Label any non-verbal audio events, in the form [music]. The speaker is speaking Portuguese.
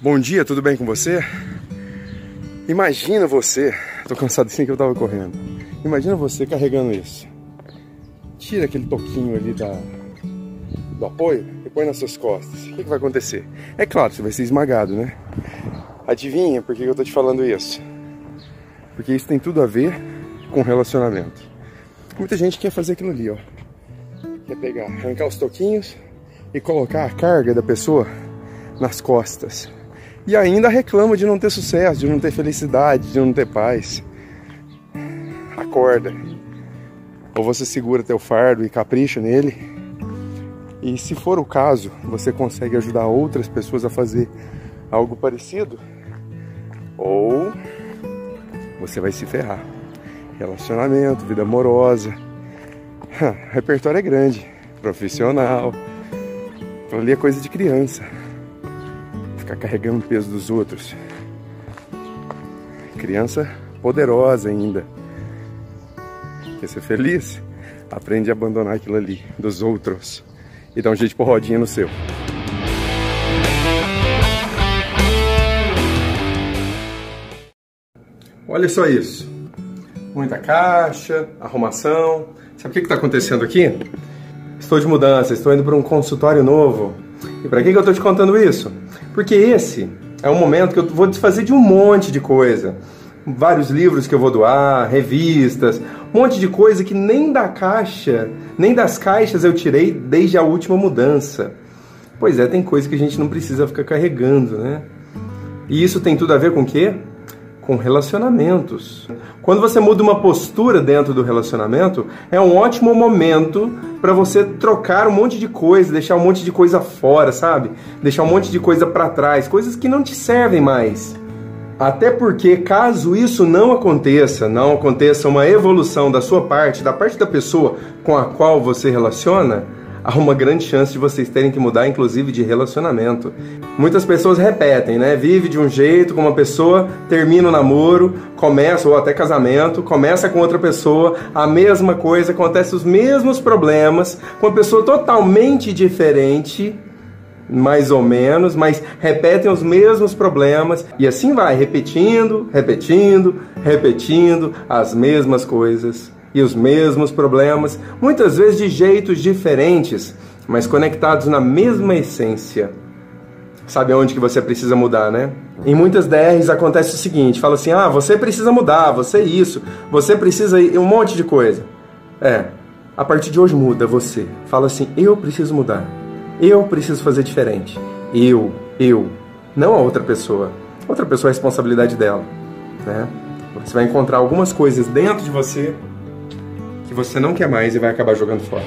Bom dia, tudo bem com você? Imagina você, tô cansado assim que eu tava correndo. Imagina você carregando isso. Tira aquele toquinho ali da, do apoio e põe nas suas costas. O que, que vai acontecer? É claro, você vai ser esmagado, né? Adivinha por que eu tô te falando isso? Porque isso tem tudo a ver com relacionamento. Muita gente quer fazer aquilo ali, ó. Quer pegar, arrancar os toquinhos e colocar a carga da pessoa nas costas e ainda reclama de não ter sucesso, de não ter felicidade, de não ter paz. Acorda. Ou você segura teu fardo e capricha nele. E se for o caso, você consegue ajudar outras pessoas a fazer algo parecido. Ou você vai se ferrar. Relacionamento, vida amorosa. [laughs] repertório é grande. Profissional. Ali é coisa de criança ficar carregando o peso dos outros. Criança poderosa ainda. Quer ser feliz? Aprende a abandonar aquilo ali, dos outros. E dá um jeito pôr rodinha no seu. Olha só isso. Muita caixa, arrumação. Sabe o que está acontecendo aqui? Estou de mudança, estou indo para um consultório novo. E para que, que eu estou te contando isso? Porque esse é um momento que eu vou desfazer de um monte de coisa. Vários livros que eu vou doar, revistas, um monte de coisa que nem da caixa, nem das caixas eu tirei desde a última mudança. Pois é, tem coisa que a gente não precisa ficar carregando, né? E isso tem tudo a ver com o quê? com relacionamentos. Quando você muda uma postura dentro do relacionamento, é um ótimo momento para você trocar um monte de coisa, deixar um monte de coisa fora, sabe? Deixar um monte de coisa para trás, coisas que não te servem mais. Até porque, caso isso não aconteça, não aconteça uma evolução da sua parte, da parte da pessoa com a qual você relaciona, há uma grande chance de vocês terem que mudar, inclusive, de relacionamento. Muitas pessoas repetem, né? Vive de um jeito com uma pessoa, termina o namoro, começa, ou até casamento, começa com outra pessoa, a mesma coisa, acontece os mesmos problemas, com uma pessoa totalmente diferente, mais ou menos, mas repetem os mesmos problemas e assim vai, repetindo, repetindo, repetindo as mesmas coisas e os mesmos problemas, muitas vezes de jeitos diferentes, mas conectados na mesma essência. Sabe aonde que você precisa mudar, né? Em muitas DRs acontece o seguinte, fala assim: "Ah, você precisa mudar, você isso, você precisa um monte de coisa". É, a partir de hoje muda você. Fala assim: "Eu preciso mudar. Eu preciso fazer diferente. Eu, eu, não a outra pessoa. Outra pessoa é responsabilidade dela, né? Você vai encontrar algumas coisas dentro de você você não quer mais e vai acabar jogando fora.